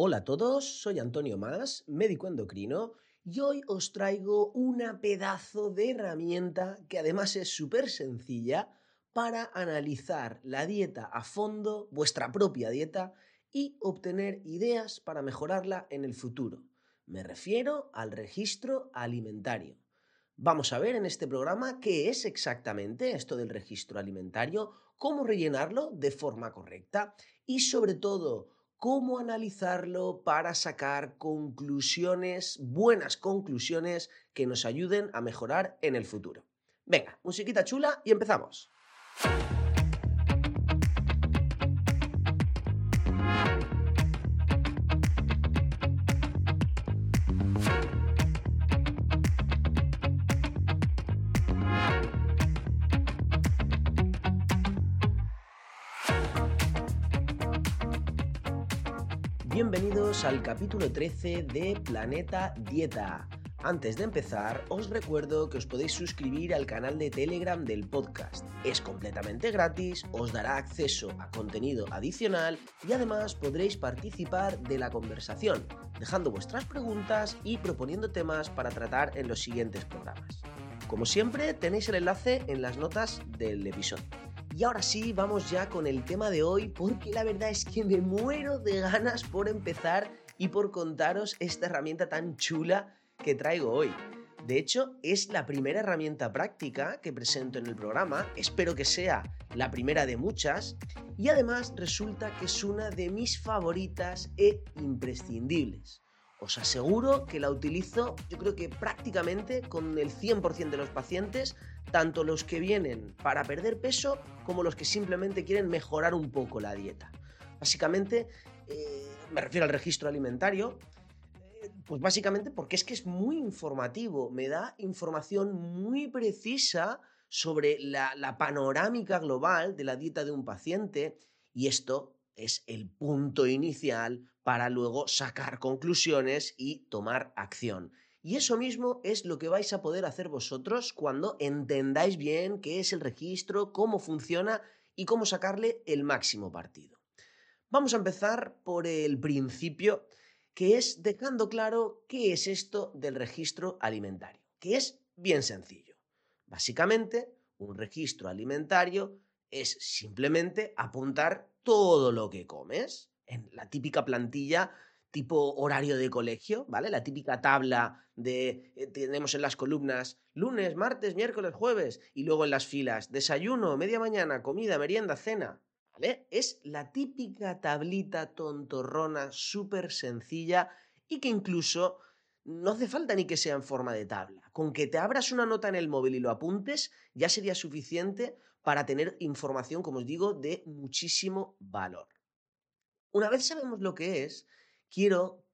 Hola a todos, soy Antonio Más, médico endocrino, y hoy os traigo una pedazo de herramienta que además es súper sencilla para analizar la dieta a fondo, vuestra propia dieta, y obtener ideas para mejorarla en el futuro. Me refiero al registro alimentario. Vamos a ver en este programa qué es exactamente esto del registro alimentario, cómo rellenarlo de forma correcta y sobre todo cómo analizarlo para sacar conclusiones, buenas conclusiones que nos ayuden a mejorar en el futuro. Venga, musiquita chula y empezamos. Al capítulo 13 de Planeta Dieta. Antes de empezar, os recuerdo que os podéis suscribir al canal de Telegram del podcast. Es completamente gratis, os dará acceso a contenido adicional y además podréis participar de la conversación, dejando vuestras preguntas y proponiendo temas para tratar en los siguientes programas. Como siempre, tenéis el enlace en las notas del episodio. Y ahora sí, vamos ya con el tema de hoy, porque la verdad es que me muero de ganas por empezar y por contaros esta herramienta tan chula que traigo hoy. De hecho, es la primera herramienta práctica que presento en el programa, espero que sea la primera de muchas, y además resulta que es una de mis favoritas e imprescindibles. Os aseguro que la utilizo yo creo que prácticamente con el 100% de los pacientes, tanto los que vienen para perder peso como los que simplemente quieren mejorar un poco la dieta. Básicamente, eh, me refiero al registro alimentario, eh, pues básicamente porque es que es muy informativo, me da información muy precisa sobre la, la panorámica global de la dieta de un paciente y esto es el punto inicial para luego sacar conclusiones y tomar acción. Y eso mismo es lo que vais a poder hacer vosotros cuando entendáis bien qué es el registro, cómo funciona y cómo sacarle el máximo partido. Vamos a empezar por el principio, que es dejando claro qué es esto del registro alimentario, que es bien sencillo. Básicamente, un registro alimentario es simplemente apuntar todo lo que comes en la típica plantilla tipo horario de colegio, ¿vale? La típica tabla de eh, tenemos en las columnas lunes, martes, miércoles, jueves y luego en las filas desayuno, media mañana, comida, merienda, cena, ¿vale? Es la típica tablita tontorrona súper sencilla y que incluso no hace falta ni que sea en forma de tabla. Con que te abras una nota en el móvil y lo apuntes, ya sería suficiente para tener información, como os digo, de muchísimo valor. Una vez sabemos lo que es, quiero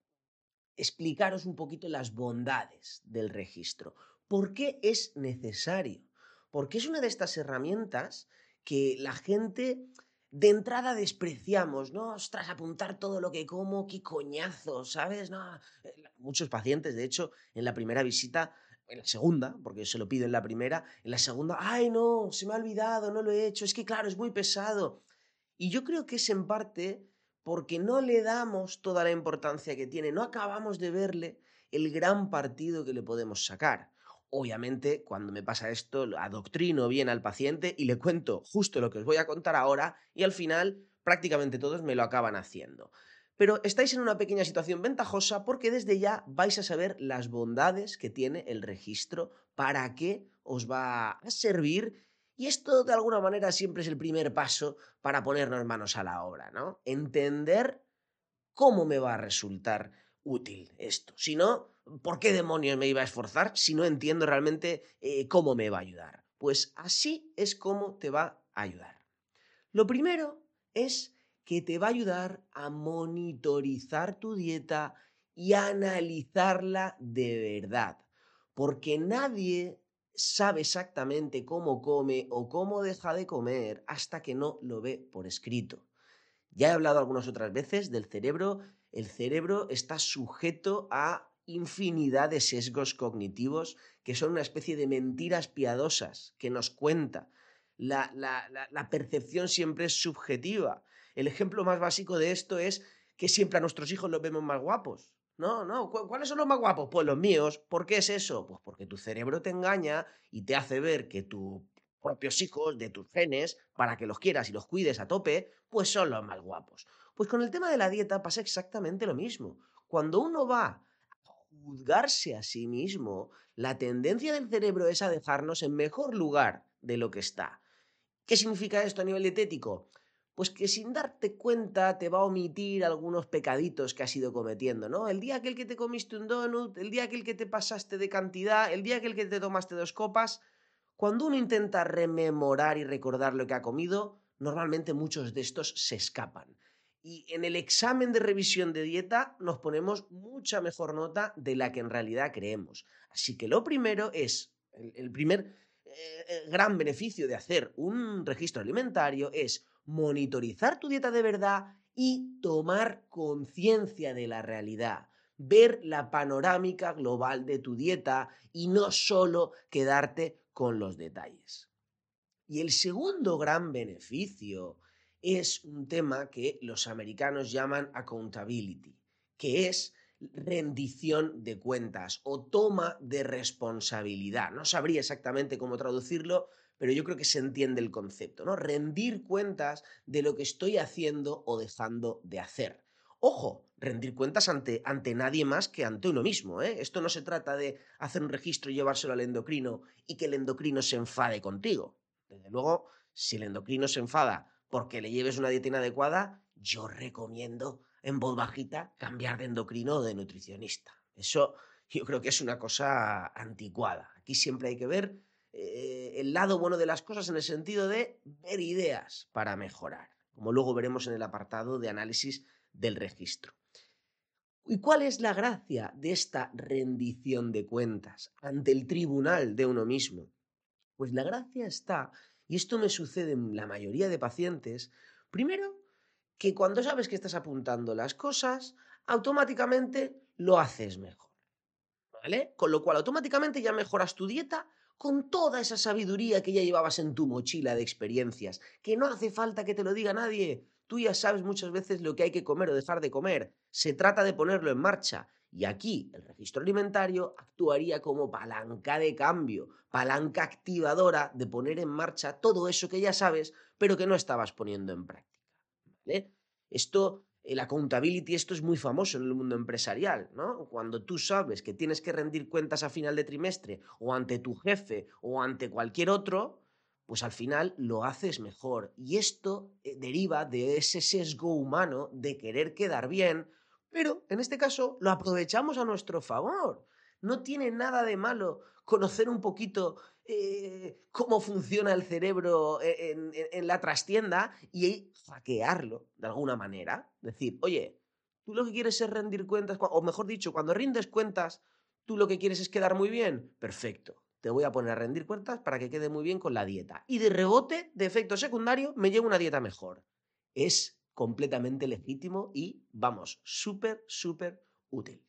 explicaros un poquito las bondades del registro. ¿Por qué es necesario? Porque es una de estas herramientas que la gente de entrada despreciamos, ¿no? Ostras, apuntar todo lo que como, qué coñazo, ¿sabes? No, eh, muchos pacientes, de hecho, en la primera visita, en la segunda, porque se lo pido en la primera, en la segunda, ay, no, se me ha olvidado, no lo he hecho, es que claro, es muy pesado. Y yo creo que es en parte porque no le damos toda la importancia que tiene, no acabamos de verle el gran partido que le podemos sacar. Obviamente, cuando me pasa esto, adoctrino bien al paciente y le cuento justo lo que os voy a contar ahora y al final prácticamente todos me lo acaban haciendo. Pero estáis en una pequeña situación ventajosa porque desde ya vais a saber las bondades que tiene el registro, para qué os va a servir y esto de alguna manera siempre es el primer paso para ponernos manos a la obra, ¿no? Entender cómo me va a resultar útil esto. Si no, ¿por qué demonios me iba a esforzar si no entiendo realmente eh, cómo me va a ayudar? Pues así es como te va a ayudar. Lo primero es que te va a ayudar a monitorizar tu dieta y analizarla de verdad. Porque nadie sabe exactamente cómo come o cómo deja de comer hasta que no lo ve por escrito. Ya he hablado algunas otras veces del cerebro. El cerebro está sujeto a infinidad de sesgos cognitivos que son una especie de mentiras piadosas que nos cuenta. La, la percepción siempre es subjetiva. El ejemplo más básico de esto es que siempre a nuestros hijos los vemos más guapos. No, no, ¿cuáles son los más guapos? Pues los míos. ¿Por qué es eso? Pues porque tu cerebro te engaña y te hace ver que tus propios hijos, de tus genes, para que los quieras y los cuides a tope, pues son los más guapos. Pues con el tema de la dieta pasa exactamente lo mismo. Cuando uno va a juzgarse a sí mismo, la tendencia del cerebro es a dejarnos en mejor lugar de lo que está. ¿Qué significa esto a nivel dietético? Pues que sin darte cuenta te va a omitir algunos pecaditos que has ido cometiendo, ¿no? El día aquel que te comiste un donut, el día aquel que te pasaste de cantidad, el día aquel que te tomaste dos copas, cuando uno intenta rememorar y recordar lo que ha comido, normalmente muchos de estos se escapan. Y en el examen de revisión de dieta nos ponemos mucha mejor nota de la que en realidad creemos. Así que lo primero es, el, primer eh, eh, gran beneficio de hacer un registro alimentario es monitorizar tu dieta de verdad y tomar conciencia de la realidad ver la panorámica global de tu dieta y no solo quedarte con los detalles. Y el segundo gran beneficio es un tema que los americanos llaman accountability, que es rendición de cuentas o toma de responsabilidad. No sabría exactamente cómo traducirlo, pero yo creo que se entiende el concepto, ¿no? Rendir cuentas de lo que estoy haciendo o dejando de hacer. Ojo, rendir cuentas ante, ante nadie más que ante uno mismo. ¿eh? Esto no se trata de hacer un registro y llevárselo al endocrino y que el endocrino se enfade contigo. Desde luego, si el endocrino se enfada porque le lleves una dieta inadecuada, yo recomiendo en voz bajita cambiar de endocrino o de nutricionista. Eso yo creo que es una cosa anticuada. Aquí siempre hay que ver eh, el lado bueno de las cosas en el sentido de ver ideas para mejorar, como luego veremos en el apartado de análisis del registro. ¿Y cuál es la gracia de esta rendición de cuentas ante el tribunal de uno mismo? Pues la gracia está y esto me sucede en la mayoría de pacientes, primero, que cuando sabes que estás apuntando las cosas, automáticamente lo haces mejor. ¿Vale? Con lo cual automáticamente ya mejoras tu dieta con toda esa sabiduría que ya llevabas en tu mochila de experiencias, que no hace falta que te lo diga nadie. Tú ya sabes muchas veces lo que hay que comer o dejar de comer. Se trata de ponerlo en marcha. Y aquí el registro alimentario actuaría como palanca de cambio, palanca activadora de poner en marcha todo eso que ya sabes, pero que no estabas poniendo en práctica. Esto, el accountability, esto es muy famoso en el mundo empresarial, ¿no? Cuando tú sabes que tienes que rendir cuentas a final de trimestre, o ante tu jefe, o ante cualquier otro, pues al final lo haces mejor. Y esto eh, deriva de ese sesgo humano de querer quedar bien pero en este caso lo aprovechamos a nuestro favor. No tiene nada de malo conocer un poquito eh, cómo funciona el cerebro e, en, la trastienda y hackearlo de alguna manera. Decir, oye, tú lo que quieres es rendir cuentas, o mejor dicho, cuando rindes cuentas, tú lo que quieres es quedar muy bien. Perfecto. Te voy a poner a rendir cuentas para que quede muy bien con la dieta. Y de rebote, de efecto secundario, me llevo una dieta mejor. Es completamente legítimo y, vamos, súper, súper útil.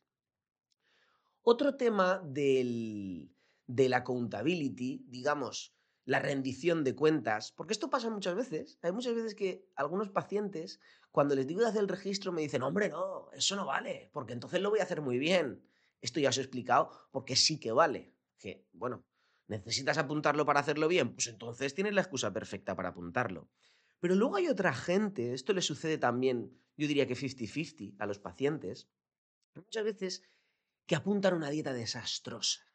Otro tema del, de la accountability, digamos, la rendición de cuentas, porque esto pasa muchas veces. Hay muchas veces que algunos pacientes, cuando les digo de hacer el registro, me dicen, hombre, no, eso no vale, porque entonces lo voy a hacer muy bien. Esto ya os he explicado porque sí que vale. Que, bueno, necesitas apuntarlo para hacerlo bien, pues entonces tienes la excusa perfecta para apuntarlo. Pero luego hay otra gente, esto le sucede también, yo diría que 50-50 a los pacientes, muchas veces que apuntan una dieta desastrosa.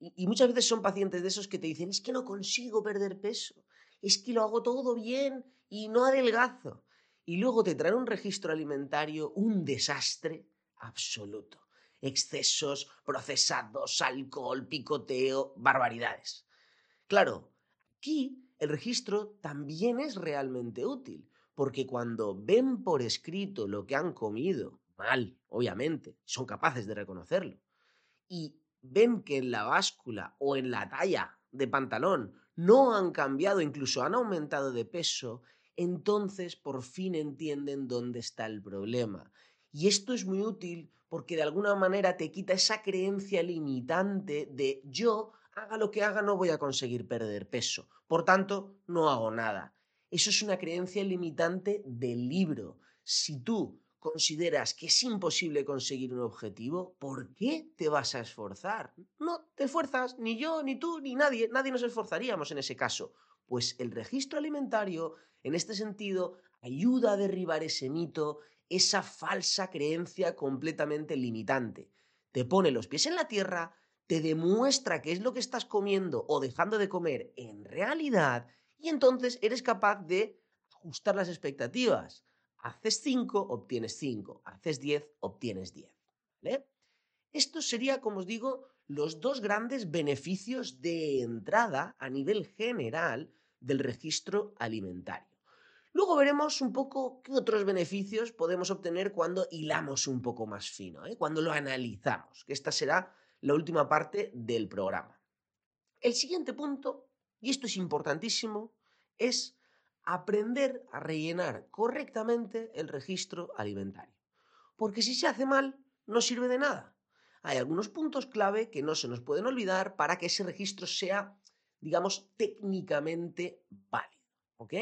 Y, muchas veces son pacientes de esos que te dicen, es que no consigo perder peso, es que lo hago todo bien y no adelgazo. Y luego te traen un registro alimentario, un desastre absoluto. Excesos, procesados, alcohol, picoteo, barbaridades. Claro, aquí el registro también es realmente útil, porque cuando ven por escrito lo que han comido, mal, obviamente, son capaces de reconocerlo, y ven que en la báscula o en la talla de pantalón no han cambiado, incluso han aumentado de peso, entonces por fin entienden dónde está el problema. Y esto es muy útil porque de alguna manera te quita esa creencia limitante de yo haga lo que haga, no voy a conseguir perder peso. Por tanto, no hago nada. Eso es una creencia limitante del libro. Si tú consideras que es imposible conseguir un objetivo, ¿por qué te vas a esforzar? No te esfuerzas, ni yo, ni tú, ni nadie, nadie nos esforzaríamos en ese caso. Pues el registro alimentario, en este sentido, ayuda a derribar ese mito, esa falsa creencia completamente limitante. Te pone los pies en la tierra, te demuestra qué es lo que estás comiendo o dejando de comer en realidad y entonces eres capaz de ajustar las expectativas. Haces 5, obtienes 5. Haces 10, obtienes 10. Esto sería, como os digo, los dos grandes beneficios de entrada a nivel general del registro alimentario. Luego veremos un poco qué otros beneficios podemos obtener cuando hilamos un poco más fino, ¿eh? cuando lo analizamos, esta será la última parte del programa. El siguiente punto, y esto es importantísimo, es aprender a rellenar correctamente el registro alimentario. Porque si se hace mal, no sirve de nada. Hay algunos puntos clave que no se nos pueden olvidar para que ese registro sea, digamos, técnicamente válido. ¿Ok?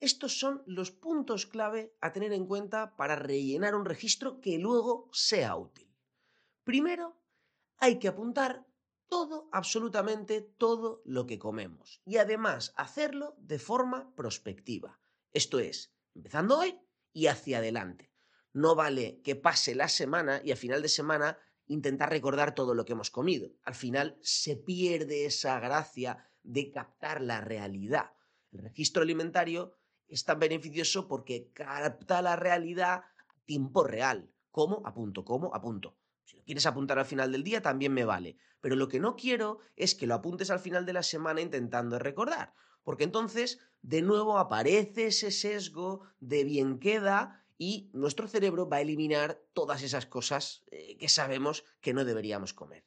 Estos son los puntos clave a tener en cuenta para rellenar un registro que luego sea útil. Primero, hay que apuntar todo, absolutamente todo lo que comemos. Y además hacerlo de forma prospectiva. Esto es, empezando hoy y hacia adelante. No vale que pase la semana y a final de semana intentar recordar todo lo que hemos comido. Al final se pierde esa gracia de captar la realidad. El registro alimentario es tan beneficioso porque capta la realidad a tiempo real. ¿Cómo? Apunto, ¿cómo? Apunto. Si lo quieres apuntar al final del día, también me vale. Pero lo que no quiero es que lo apuntes al final de la semana intentando recordar. Porque entonces, de nuevo, aparece ese sesgo de bien queda y nuestro cerebro va a eliminar todas esas cosas eh, que sabemos que no deberíamos comer.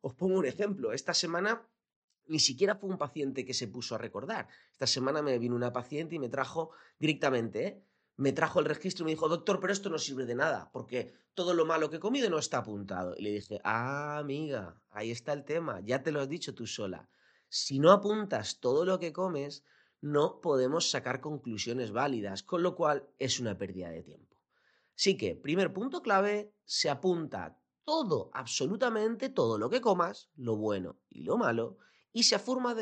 Os pongo un ejemplo. Esta semana ni siquiera fue un paciente que se puso a recordar. Esta semana me vino una paciente y me trajo directamente, ¿eh? Me trajo el registro y me dijo, doctor, pero esto no sirve de nada, porque todo lo malo que he comido no está apuntado. Y le dije, ah, amiga, ahí está el tema, ya te lo has dicho tú sola. Si no apuntas todo lo que comes, no podemos sacar conclusiones válidas, con lo cual es una pérdida de tiempo. Así que, primer punto clave, se apunta todo, absolutamente todo lo que comas, lo bueno y lo malo, y se,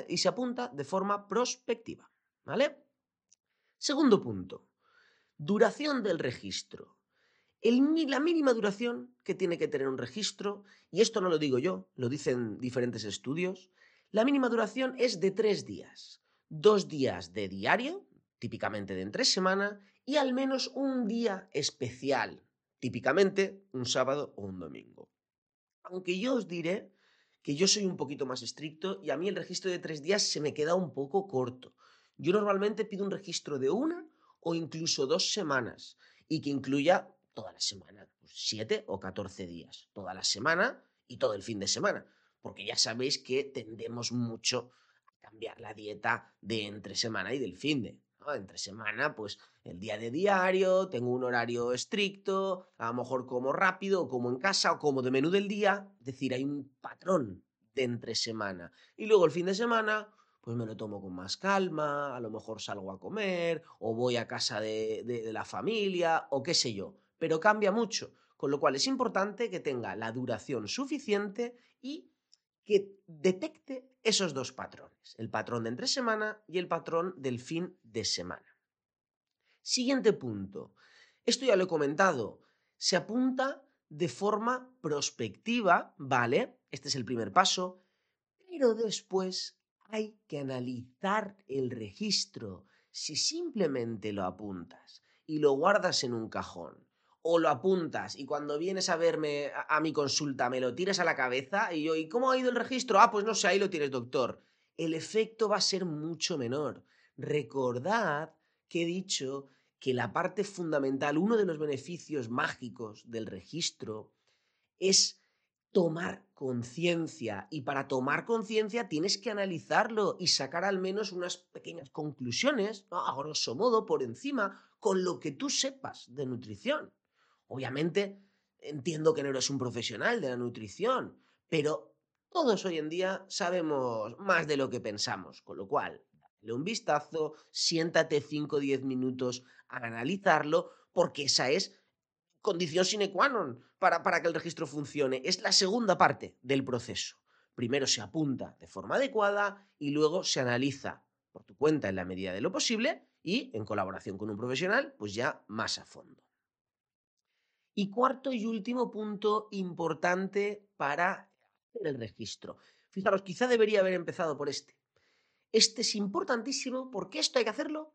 y se apunta de forma prospectiva. ¿Vale? Segundo punto, Duración del registro. la mínima duración que tiene que tener un registro, y esto no lo digo yo, lo dicen diferentes estudios, la mínima duración es de tres días. Dos días de diario, típicamente de entre semana, y al menos un día especial, típicamente un sábado o un domingo. Aunque yo os diré que yo soy un poquito más estricto y a mí el registro de tres días se me queda un poco corto. Yo normalmente pido un registro de una o incluso dos semanas y que incluya toda la semana, pues siete o catorce días, toda la semana y todo el fin de semana, porque ya sabéis que tendemos mucho a cambiar la dieta de entre semana y del fin de. Entre semana, pues el día de diario, tengo un horario estricto, a lo mejor como rápido, o como en casa, o como de menú del día, es decir, hay un patrón de entre semana. Y luego el fin de semana, pues me lo tomo con más calma, a lo mejor salgo a comer, o voy a casa de, la familia, o qué sé yo, pero cambia mucho, con lo cual es importante que tenga la duración suficiente y que detecte esos dos patrones, el patrón de entre semana y el patrón del fin de semana. Siguiente punto. Esto ya lo he comentado. Se apunta de forma prospectiva, ¿vale? Este es el primer paso, pero después hay que analizar el registro. Si simplemente lo apuntas y lo guardas en un cajón, o lo apuntas y cuando vienes a verme a, mi consulta me lo tiras a la cabeza y yo, ¿y cómo ha ido el registro? Ah, pues no sé, ahí lo tienes, doctor. El efecto va a ser mucho menor. Recordad que he dicho que la parte fundamental, uno de los beneficios mágicos del registro es tomar conciencia. Y para tomar conciencia tienes que analizarlo y sacar al menos unas pequeñas conclusiones, a grosso modo, por encima, con lo que tú sepas de nutrición. Obviamente, entiendo que no eres un profesional de la nutrición, pero todos hoy en día sabemos más de lo que pensamos, con lo cual, dale un vistazo, siéntate 5 o 10 minutos a analizarlo, porque esa es condición sine qua non para, que el registro funcione. Es la segunda parte del proceso. Primero se apunta de forma adecuada y luego se analiza por tu cuenta en la medida de lo posible y en colaboración con un profesional, pues ya más a fondo. Y cuarto y último punto importante para hacer el registro. Fijaros, quizá debería haber empezado por este. Este es importantísimo porque esto hay que hacerlo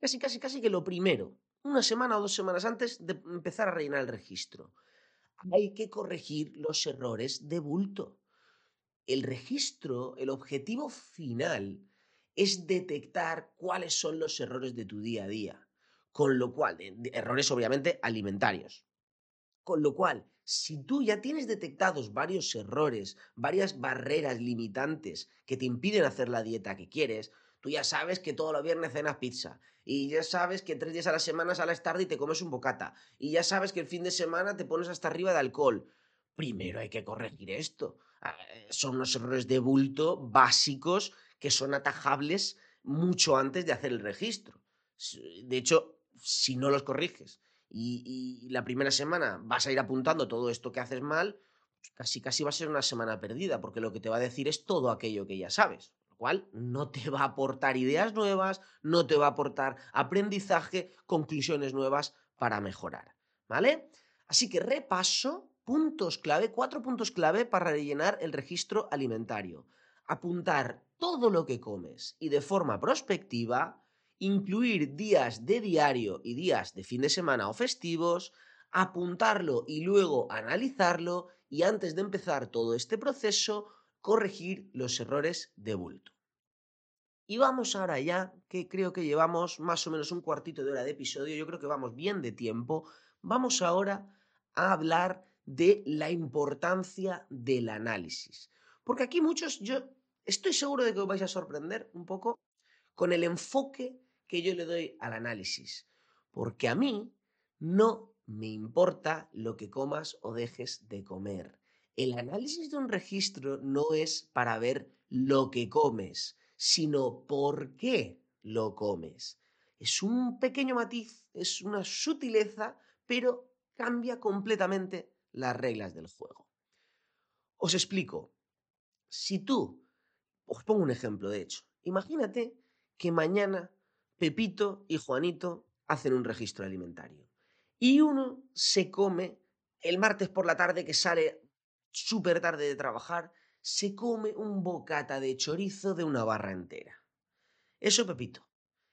casi, casi, casi que lo primero, una semana o dos semanas antes de empezar a rellenar el registro. Hay que corregir los errores de bulto. El registro, el objetivo final es detectar cuáles son los errores de tu día a día. Con lo cual, errores obviamente alimentarios. Con lo cual, si tú ya tienes detectados varios errores, varias barreras limitantes que te impiden hacer la dieta que quieres, tú ya sabes que todos los viernes cenas pizza, y ya sabes que tres días a la semana sales tarde y te comes un bocata, y ya sabes que el fin de semana te pones hasta arriba de alcohol. Primero hay que corregir esto. Ah, son unos errores de bulto básicos que son atajables mucho antes de hacer el registro. De hecho, si no los corriges y, la primera semana vas a ir apuntando todo esto que haces mal, pues casi casi va a ser una semana perdida, porque lo que te va a decir es todo aquello que ya sabes, no te va a aportar ideas nuevas, no te va a aportar aprendizaje, conclusiones nuevas para mejorar, ¿vale? Así que repaso puntos clave, cuatro puntos clave para rellenar el registro alimentario. Apuntar todo lo que comes y de forma prospectiva, incluir días de diario y días de fin de semana o festivos, apuntarlo y luego analizarlo y antes de empezar todo este proceso, corregir los errores de bulto. Y vamos ahora ya, que creo que llevamos más o menos un cuartito de hora de episodio, yo creo que vamos bien de tiempo, vamos ahora a hablar de la importancia del análisis. Porque aquí muchos, yo estoy seguro de que os vais a sorprender un poco con el enfoque que yo le doy al análisis, porque a mí no me importa lo que comas o dejes de comer. El análisis de un registro no es para ver lo que comes, sino por qué lo comes. Es un pequeño matiz, es una sutileza, pero cambia completamente las reglas del juego. Os explico. Si tú, os pongo un ejemplo de hecho, imagínate que mañana Pepito y Juanito hacen un registro alimentario. Y uno se come el martes por la tarde que sale súper tarde de trabajar, se come un bocata de chorizo de una barra entera. Eso Pepito.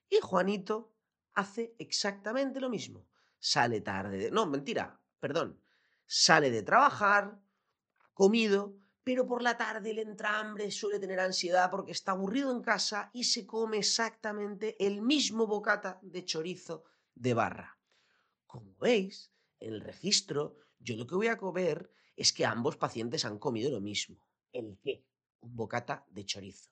Y Juanito hace exactamente lo mismo. Sale tarde de... No, mentira, perdón. Sale de trabajar, comido, pero por la tarde le entra hambre, suele tener ansiedad porque está aburrido en casa y se come exactamente el mismo bocata de chorizo de barra. Como veis, en el registro, yo lo que voy a comer es que ambos pacientes han comido lo mismo. ¿El qué? Un bocata de chorizo.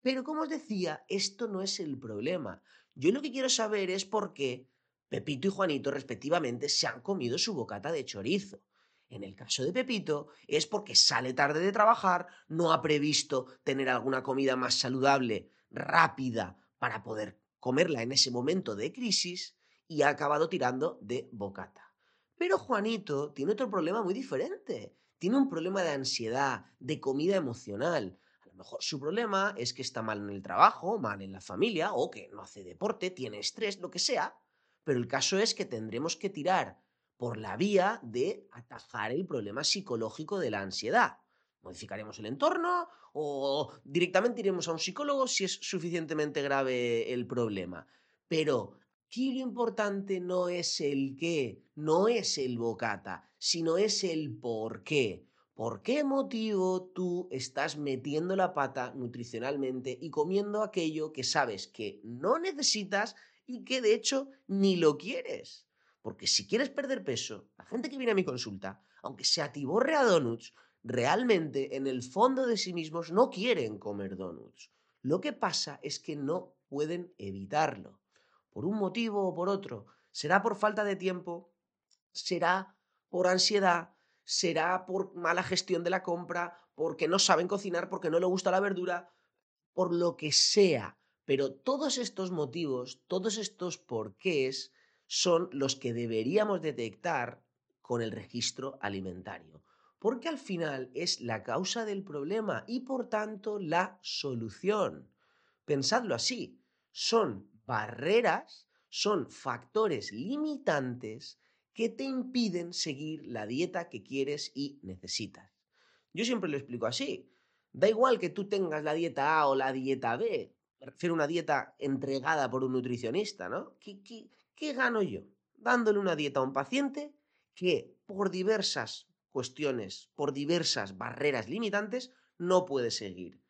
Pero como os decía, esto no es el problema. Yo lo que quiero saber es por qué Pepito y Juanito respectivamente se han comido su bocata de chorizo. En el caso de Pepito es porque sale tarde de trabajar, no ha previsto tener alguna comida más saludable, rápida, para poder comerla en ese momento de crisis y ha acabado tirando de bocata. Pero Juanito tiene otro problema muy diferente. Tiene un problema de ansiedad, de comida emocional. A lo mejor su problema es que está mal en el trabajo, mal en la familia, o que no hace deporte, tiene estrés, lo que sea. Pero el caso es que tendremos que tirar por la vía de atajar el problema psicológico de la ansiedad. Modificaremos el entorno o directamente iremos a un psicólogo si es suficientemente grave el problema. Pero aquí lo importante no es el qué, no es el bocata, sino es el por qué. ¿Por qué motivo tú estás metiendo la pata nutricionalmente y comiendo aquello que sabes que no necesitas y que de hecho ni lo quieres? Porque si quieres perder peso, la gente que viene a mi consulta, aunque se atiborre a donuts, realmente en el fondo de sí mismos no quieren comer donuts. Lo que pasa es que no pueden evitarlo. Por un motivo o por otro. Será por falta de tiempo, será por ansiedad, será por mala gestión de la compra, porque no saben cocinar, porque no le gusta la verdura, por lo que sea. Pero todos estos motivos, todos estos porqués, son los que deberíamos detectar con el registro alimentario, porque al final es la causa del problema y por tanto la solución. Pensadlo así, son barreras, son factores limitantes que te impiden seguir la dieta que quieres y necesitas. Yo siempre lo explico así. Da igual que tú tengas la dieta A o la dieta B, me refiero a una dieta entregada por un nutricionista, ¿no? ¿Qué, qué gano yo? Dándole una dieta a un paciente que por diversas cuestiones, por diversas barreras limitantes, no puede seguir.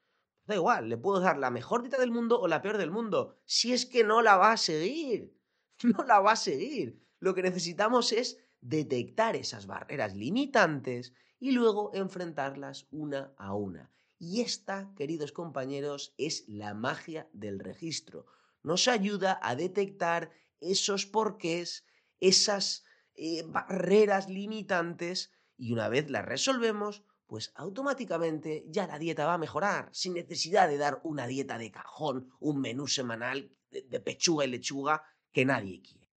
Da igual, le puedo dar la mejor dieta del mundo o la peor del mundo, si es que no la va a seguir. No la va a seguir. Lo que necesitamos es detectar esas barreras limitantes y luego enfrentarlas una a una. Y esta, queridos compañeros, es la magia del registro. Nos ayuda a detectar esos porqués, esas eh, barreras limitantes y una vez las resolvemos, pues automáticamente ya la dieta va a mejorar, sin necesidad de dar una dieta de cajón, un menú semanal de pechuga y lechuga que nadie quiere.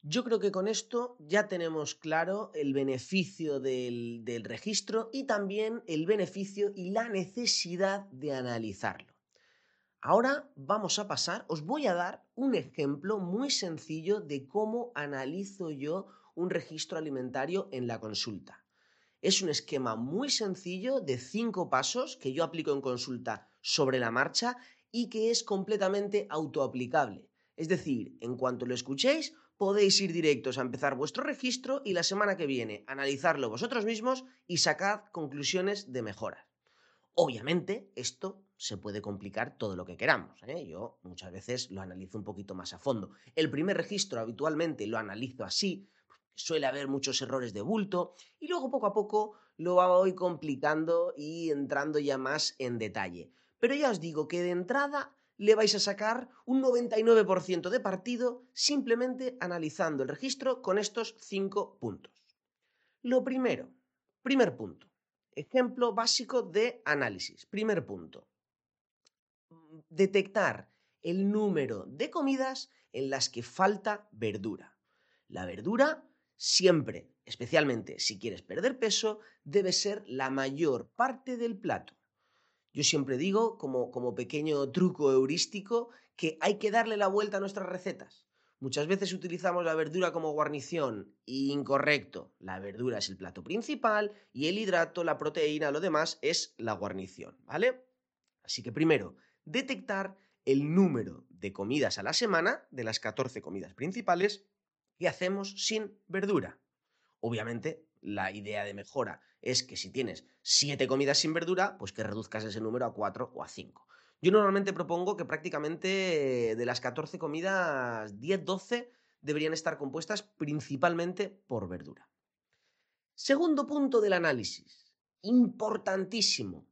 Yo creo que con esto ya tenemos claro el beneficio del, del, registro y también el beneficio y la necesidad de analizarlo. Ahora vamos a pasar, os voy a dar un ejemplo muy sencillo de cómo analizo yo un registro alimentario en la consulta. Es un esquema muy sencillo de cinco pasos que yo aplico en consulta sobre la marcha y que es completamente autoaplicable. Es decir, en cuanto lo escuchéis, podéis ir directos a empezar vuestro registro y la semana que viene analizarlo vosotros mismos y sacad conclusiones de mejora. Obviamente, esto se puede complicar todo lo que queramos. ¿eh? Yo muchas veces lo analizo un poquito más a fondo. El primer registro habitualmente lo analizo así, suele haber muchos errores de bulto y luego poco a poco lo voy complicando y entrando ya más en detalle. Pero ya os digo que de entrada le vais a sacar un 99% de partido simplemente analizando el registro con estos cinco puntos. Lo primero, primer punto, ejemplo básico de análisis. Primer punto, detectar el número de comidas en las que falta verdura. La verdura siempre, especialmente si quieres perder peso, debe ser la mayor parte del plato. Yo siempre digo, como, pequeño truco heurístico, que hay que darle la vuelta a nuestras recetas. Muchas veces utilizamos la verdura como guarnición. Incorrecto. La verdura es el plato principal y el hidrato, la proteína, lo demás es la guarnición, ¿vale? Así que primero, detectar el número de comidas a la semana, de las 14 comidas principales, que hacemos sin verdura. Obviamente, la idea de mejora es que si tienes 7 comidas sin verdura, pues que reduzcas ese número a 4 o a 5. Yo normalmente propongo que prácticamente de las 14 comidas, 10, 12 deberían estar compuestas principalmente por verdura. Segundo punto del análisis, importantísimo,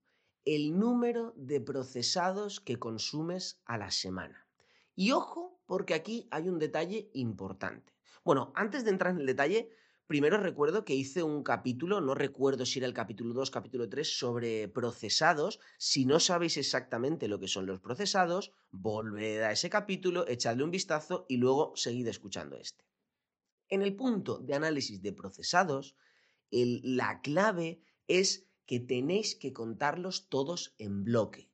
el número de procesados que consumes a la semana. Y ojo, porque aquí hay un detalle importante. Bueno, antes de entrar en el detalle, primero recuerdo que hice un capítulo, no recuerdo si era el capítulo 2, capítulo 3, sobre procesados. Si no sabéis exactamente lo que son los procesados, volved a ese capítulo, echadle un vistazo y luego seguid escuchando este. En el punto de análisis de procesados, la clave es que tenéis que contarlos todos en bloque.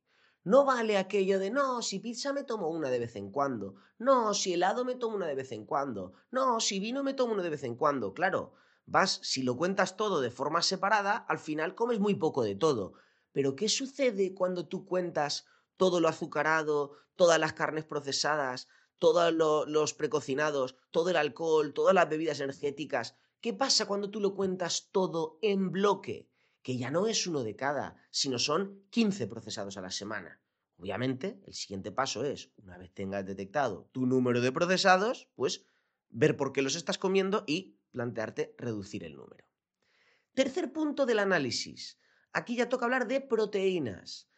No vale aquello de no, si pizza me tomo una de vez en cuando, no, si helado me tomo una de vez en cuando, no, si vino me tomo una de vez en cuando. Claro, vas, si lo cuentas todo de forma separada, al final comes muy poco de todo. Pero ¿qué sucede cuando tú cuentas todo lo azucarado, todas las carnes procesadas, todos los precocinados, todo el alcohol, todas las bebidas energéticas? ¿Qué pasa cuando tú lo cuentas todo en bloque? Que ya no es uno de cada, sino son 15 procesados a la semana. Obviamente, el siguiente paso es, una vez tengas detectado tu número de procesados, pues ver por qué los estás comiendo y plantearte reducir el número. Tercer punto del análisis. Aquí ya toca hablar de proteínas.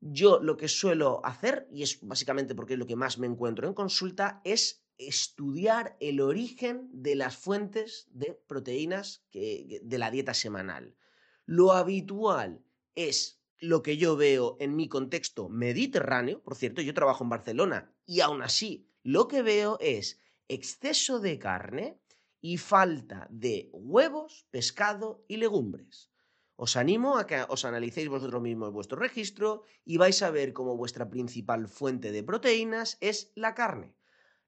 Yo lo que suelo hacer, y es básicamente porque es lo que más me encuentro en consulta, es estudiar el origen de las fuentes de proteínas de la dieta semanal. Lo habitual es lo que yo veo en mi contexto mediterráneo, por cierto, yo trabajo en Barcelona y aún así lo que veo es exceso de carne y falta de huevos, pescado y legumbres. Os animo a que os analicéis vosotros mismos vuestro registro y vais a ver cómo vuestra principal fuente de proteínas es la carne.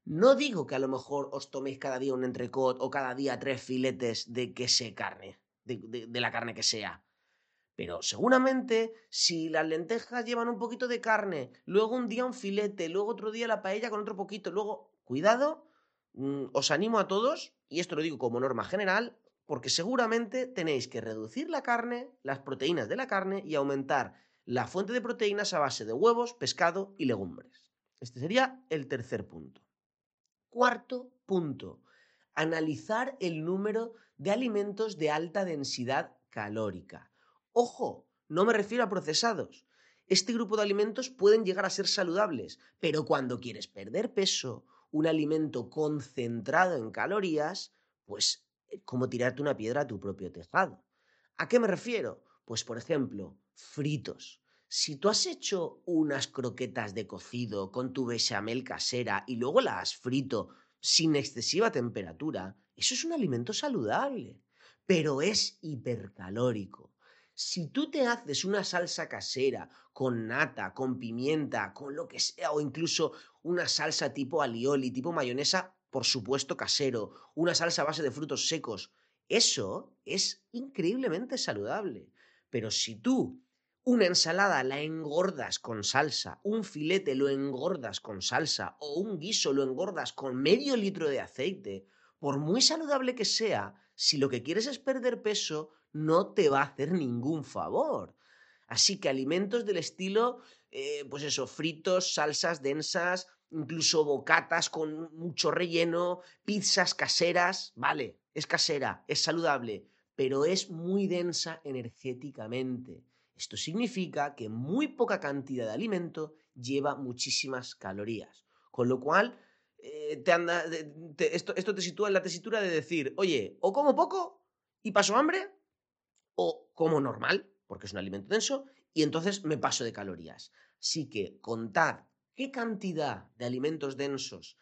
No digo que a lo mejor os toméis cada día un entrecot o cada día tres filetes de que se carne, de, la carne que sea. Pero seguramente si las lentejas llevan un poquito de carne, luego un día un filete, luego otro día la paella con otro poquito, luego, cuidado, mm, os animo a todos, y esto lo digo como norma general, porque seguramente tenéis que reducir la carne, las proteínas de la carne y aumentar la fuente de proteínas a base de huevos, pescado y legumbres. Este sería el tercer punto. Cuarto punto, analizar el número de alimentos de alta densidad calórica. Ojo, no me refiero a procesados. Este grupo de alimentos pueden llegar a ser saludables, pero cuando quieres perder peso, un alimento concentrado en calorías, pues eh, como tirarte una piedra a tu propio tejado. ¿A qué me refiero? Pues por ejemplo, fritos. Si tú has hecho unas croquetas de cocido con tu bechamel casera y luego las has frito sin excesiva temperatura, eso es un alimento saludable, pero es hipercalórico. Si tú te haces una salsa casera con nata, con pimienta, con lo que sea, o incluso una salsa tipo alioli, tipo mayonesa, por supuesto casero, una salsa a base de frutos secos, eso es increíblemente saludable. Pero si tú una ensalada la engordas con salsa, un filete lo engordas con salsa o un guiso lo engordas con medio litro de aceite, por muy saludable que sea, si lo que quieres es perder peso, no te va a hacer ningún favor. Así que alimentos del estilo, eh, pues eso, fritos, salsas densas, incluso bocatas con mucho relleno, pizzas caseras, vale, es casera, es saludable, pero es muy densa energéticamente. Esto significa que muy poca cantidad de alimento lleva muchísimas calorías. Con lo cual, eh, anda, esto, esto te sitúa en la tesitura de decir, oye, o como poco y paso hambre, o como normal, porque es un alimento denso, y entonces me paso de calorías. Así que contad qué cantidad de alimentos densos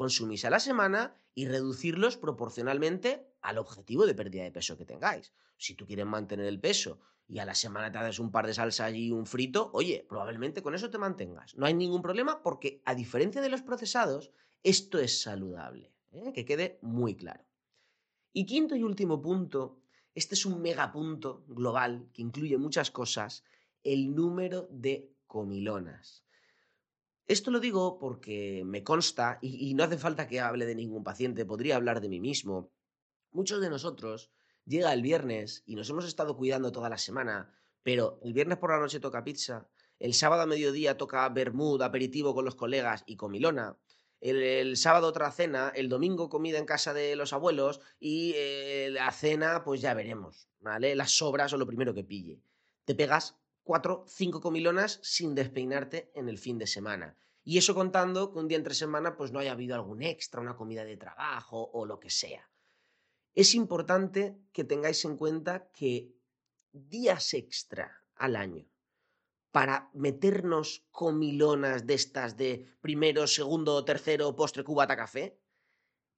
consumís a la semana y reducirlos proporcionalmente al objetivo de pérdida de peso que tengáis. Si tú quieres mantener el peso y a la semana te haces un par de salsas y un frito, oye, probablemente con eso te mantengas. No hay ningún problema porque, a diferencia de los procesados, esto es saludable. ¿eh? Que quede muy claro. Y quinto y último punto este es un megapunto global que incluye muchas cosas, el número de comilonas. Esto lo digo porque me consta, y, no hace falta que hable de ningún paciente, podría hablar de mí mismo. Muchos de nosotros llega el viernes y nos hemos estado cuidando toda la semana, pero el viernes por la noche toca pizza, el sábado a mediodía toca bermud, aperitivo con los colegas y comilona, el, sábado otra cena, el domingo comida en casa de los abuelos y eh, la cena, pues ya veremos, ¿vale? Las sobras o lo primero que pille. Te pegas cuatro, cinco comilonas sin despeinarte en el fin de semana. Y eso contando que un día entre semana pues no haya habido algún extra, una comida de trabajo o lo que sea. Es importante que tengáis en cuenta que días extra al año para meternos comilonas de estas de primero, segundo, tercero, postre, cubata, café?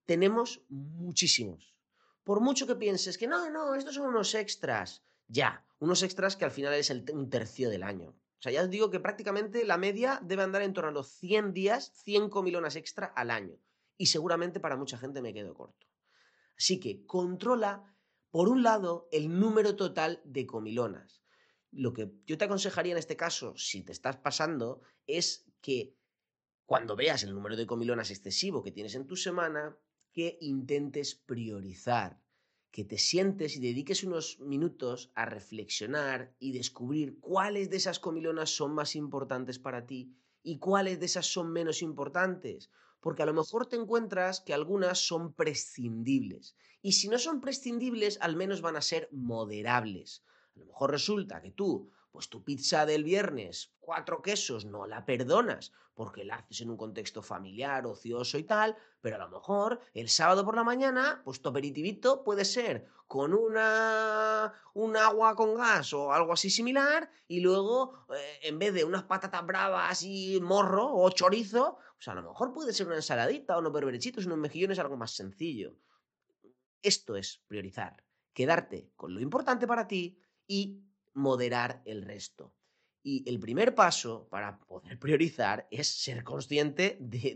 Tenemos muchísimos. Por mucho que pienses que no, no, estos son unos extras. Ya, unos extras que al final es un tercio del año. O sea, ya os digo que prácticamente la media debe andar en torno a los 100 días, 100 comilonas extra al año. Y seguramente para mucha gente me quedo corto. Así que controla, por un lado, el número total de comilonas lo que yo te aconsejaría en este caso, si te estás pasando, es que cuando veas el número de comilonas excesivo que tienes en tu semana, que intentes priorizar, que te sientes y dediques unos minutos a reflexionar y descubrir cuáles de esas comilonas son más importantes para ti y cuáles de esas son menos importantes. Porque a lo mejor te encuentras que algunas son prescindibles. Y si no son prescindibles, al menos van a ser moderables. A lo mejor resulta que tú, pues tu pizza del viernes, cuatro quesos, no la perdonas porque la haces en un contexto familiar, ocioso y tal, pero a lo mejor el sábado por la mañana, pues tu aperitivito puede ser con una un agua con gas o algo así similar y luego eh, en vez de unas patatas bravas y morro o chorizo, sea, a lo mejor puede ser una ensaladita o unos berberechitos, unos mejillones, algo más sencillo. Esto es priorizar, quedarte con lo importante para ti y moderar el resto. Y el primer paso para poder priorizar es ser consciente de,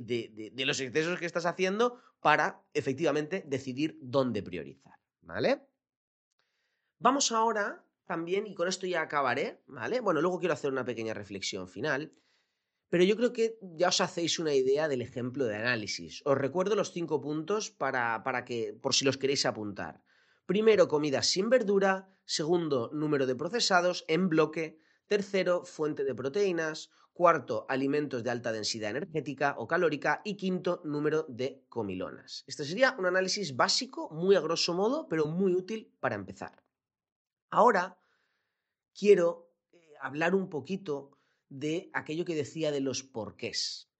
de, los excesos que estás haciendo para efectivamente decidir dónde priorizar. ¿Vale? Vamos ahora también, y con esto ya acabaré, ¿vale? Bueno, luego quiero hacer una pequeña reflexión final. Pero yo creo que ya os hacéis una idea del ejemplo de análisis. Os recuerdo los cinco puntos para, para que, por si los queréis apuntar. Primero, comidas sin verdura. Segundo, número de procesados en bloque. Tercero, fuente de proteínas. Cuarto, alimentos de alta densidad energética o calórica. Y quinto, número de comilonas. Este sería un análisis básico, muy a grosso modo, pero muy útil para empezar. Ahora quiero eh, hablar un poquito de aquello que decía de los porqués.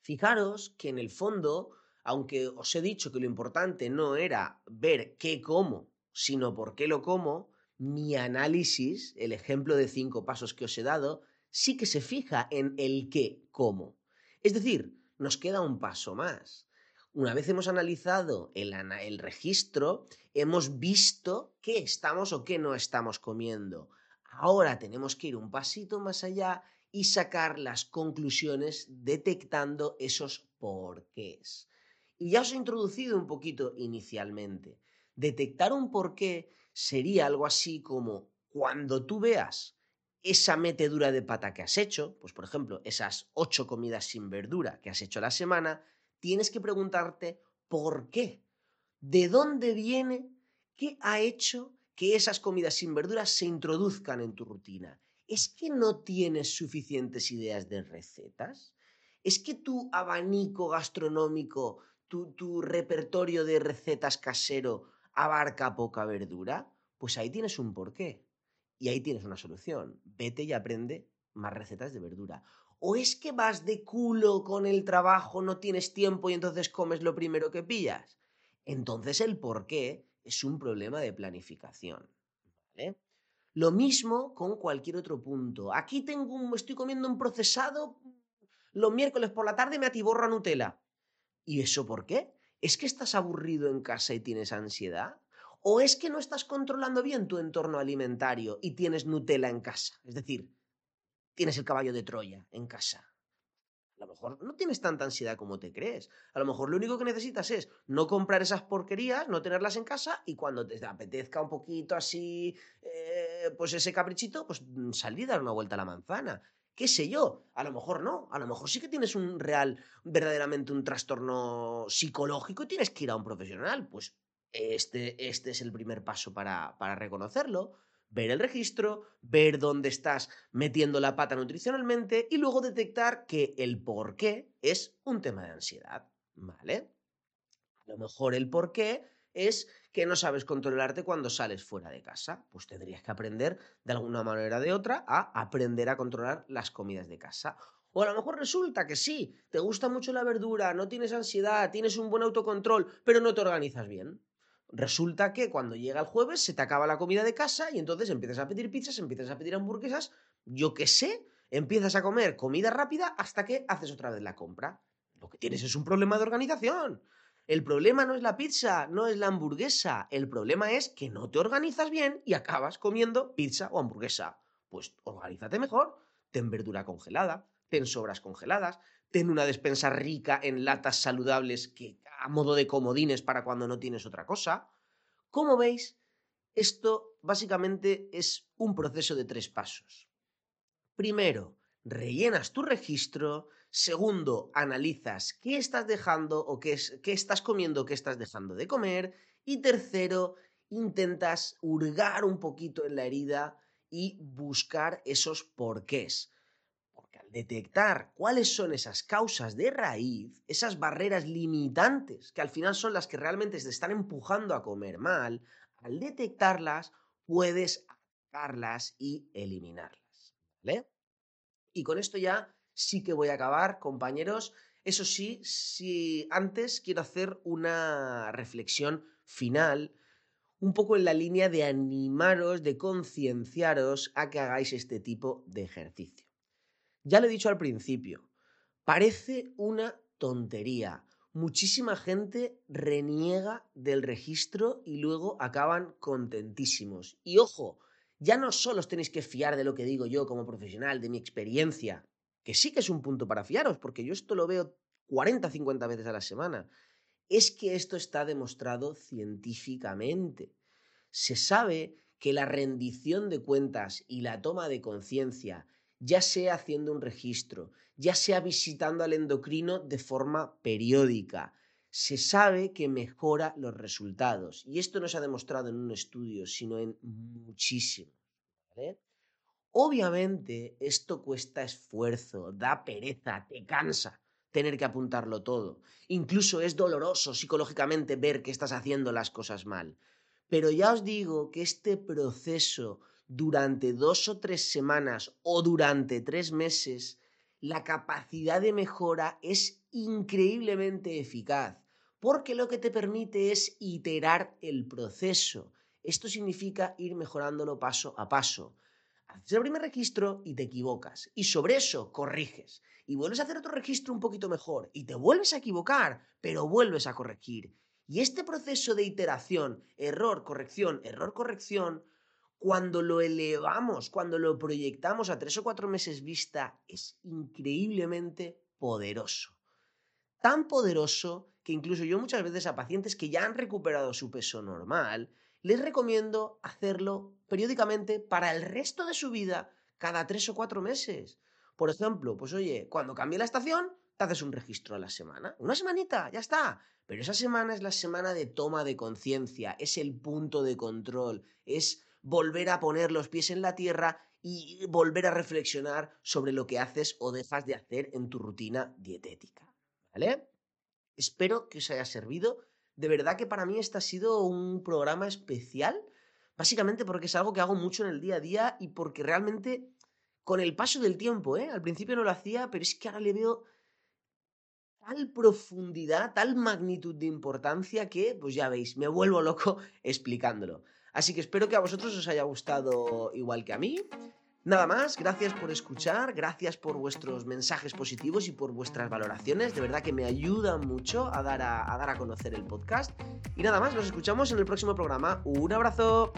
Fijaros que en el fondo, aunque os he dicho que lo importante no era ver qué como, sino por qué lo como, mi análisis, el ejemplo de cinco pasos que os he dado, sí que se fija en el qué como. Es decir, nos queda un paso más. Una vez hemos analizado el, el registro, hemos visto qué estamos o qué no estamos comiendo. Ahora tenemos que ir un pasito más allá y sacar las conclusiones detectando esos porqués. Y ya os he introducido un poquito inicialmente. Detectar un porqué sería algo así como cuando tú veas esa metedura de pata que has hecho, pues por ejemplo, esas ocho comidas sin verdura que has hecho la semana, tienes que preguntarte por qué. ¿De dónde viene? ¿Qué ha hecho que esas comidas sin verduras se introduzcan en tu rutina? ¿Es que no tienes suficientes ideas de recetas? ¿Es que tu abanico gastronómico, tu, repertorio de recetas casero abarca poca verdura? Pues ahí tienes un porqué. Y ahí tienes una solución. Vete y aprende más recetas de verdura. ¿O es que vas de culo con el trabajo, no tienes tiempo y entonces comes lo primero que pillas? Entonces el porqué es un problema de planificación. Lo mismo con cualquier otro punto. Aquí tengo un, estoy comiendo un procesado los miércoles por la tarde me atiborra Nutella. ¿Y eso por qué? ¿Es que estás aburrido en casa y tienes ansiedad? ¿O es que no estás controlando bien tu entorno alimentario y tienes Nutella en casa? Es decir, tienes el caballo de Troya en casa. A lo mejor no tienes tanta ansiedad como te crees. A lo mejor lo único que necesitas es no comprar esas porquerías, no tenerlas en casa y cuando te apetezca un poquito así, eh, pues ese caprichito, pues salir y dar una vuelta a la manzana. ¿Qué sé yo? A lo mejor no. A lo mejor sí que tienes un real, verdaderamente un trastorno psicológico y tienes que ir a un profesional. Pues este, este es el primer paso para, para reconocerlo ver el registro, ver dónde estás metiendo la pata nutricionalmente y luego detectar que el por qué es un tema de ansiedad, ¿vale? A lo mejor el por qué es que no sabes controlarte cuando sales fuera de casa. Pues tendrías que aprender de alguna manera o de otra a aprender a controlar las comidas de casa. O a lo mejor resulta que sí, te gusta mucho la verdura, no tienes ansiedad, tienes un buen autocontrol, pero no te organizas bien. Resulta que cuando llega el jueves se te acaba la comida de casa y entonces empiezas a pedir pizzas, empiezas a pedir hamburguesas, yo qué sé, empiezas a comer comida rápida hasta que haces otra vez la compra. Lo que tienes es un problema de organización. El problema no es la pizza, no es la hamburguesa, el problema es que no te organizas bien y acabas comiendo pizza o hamburguesa. Pues organízate mejor, ten verdura congelada, ten sobras congeladas, ten una despensa rica en latas saludables que a modo de comodines para cuando no tienes otra cosa. Como veis, esto básicamente es un proceso de tres pasos. Primero, rellenas tu registro. Segundo, analizas qué estás dejando o qué, qué estás comiendo qué estás dejando de comer. Y tercero, intentas hurgar un poquito en la herida y buscar esos porqués detectar cuáles son esas causas de raíz, esas barreras limitantes, que al final son las que realmente te están empujando a comer mal, al detectarlas puedes atacarlas y eliminarlas. ¿Vale? Y con esto ya sí que voy a acabar, compañeros. Eso sí, si antes quiero hacer una reflexión final, un poco en la línea de animaros, de concienciaros a que hagáis este tipo de ejercicio. Ya lo he dicho al principio, Parece una tontería. Muchísima gente reniega del registro y luego acaban contentísimos. Y ojo, ya no solo os tenéis que fiar de lo que digo yo como profesional, de mi experiencia, que sí que es un punto para fiaros, porque yo esto lo veo 40, 50 veces a la semana, es que esto está demostrado científicamente. Se sabe que la rendición de cuentas y la toma de conciencia, ya sea haciendo un registro, ya sea visitando al endocrino de forma periódica, se sabe que mejora los resultados. Y esto no se ha demostrado en un estudio, sino en muchísimos. Obviamente esto cuesta esfuerzo, da pereza, te cansa tener que apuntarlo todo. Incluso es doloroso psicológicamente ver que estás haciendo las cosas mal. Pero ya os digo que este proceso durante dos o tres semanas o durante tres meses, la capacidad de mejora es increíblemente eficaz porque lo que te permite es iterar el proceso. Esto significa ir mejorándolo paso a paso. Haces el primer registro y te equivocas. Y sobre eso corriges. Y vuelves a hacer otro registro un poquito mejor. Y te vuelves a equivocar, pero vuelves a corregir. Y este proceso de iteración, error, corrección, error, corrección, cuando lo elevamos, cuando lo proyectamos a tres o cuatro meses vista, es increíblemente poderoso. Tan poderoso que incluso yo muchas veces a pacientes que ya han recuperado su peso normal, les recomiendo hacerlo periódicamente para el resto de su vida, cada tres o cuatro meses. Por ejemplo, pues oye, cuando cambie la estación, te haces un registro a la semana. Una semanita, ya está. Pero esa semana es la semana de toma de conciencia, es el punto de control, es volver a poner los pies en la tierra y volver a reflexionar sobre lo que haces o dejas de hacer en tu rutina dietética. ¿Vale? Espero que os haya servido. De verdad que para mí este ha sido un programa especial, básicamente porque es algo que hago mucho en el día a día y porque realmente con el paso del tiempo, ¿eh? al principio no lo hacía, pero es que ahora le veo tal profundidad, tal magnitud de importancia que, pues ya veis, me vuelvo loco explicándolo. Así que espero que a vosotros os haya gustado igual que a mí. Nada más, gracias por escuchar, gracias por vuestros mensajes positivos y por vuestras valoraciones, de verdad que me ayudan mucho a dar a, dar a conocer el podcast. Y nada más, nos escuchamos en el próximo programa. Un abrazo.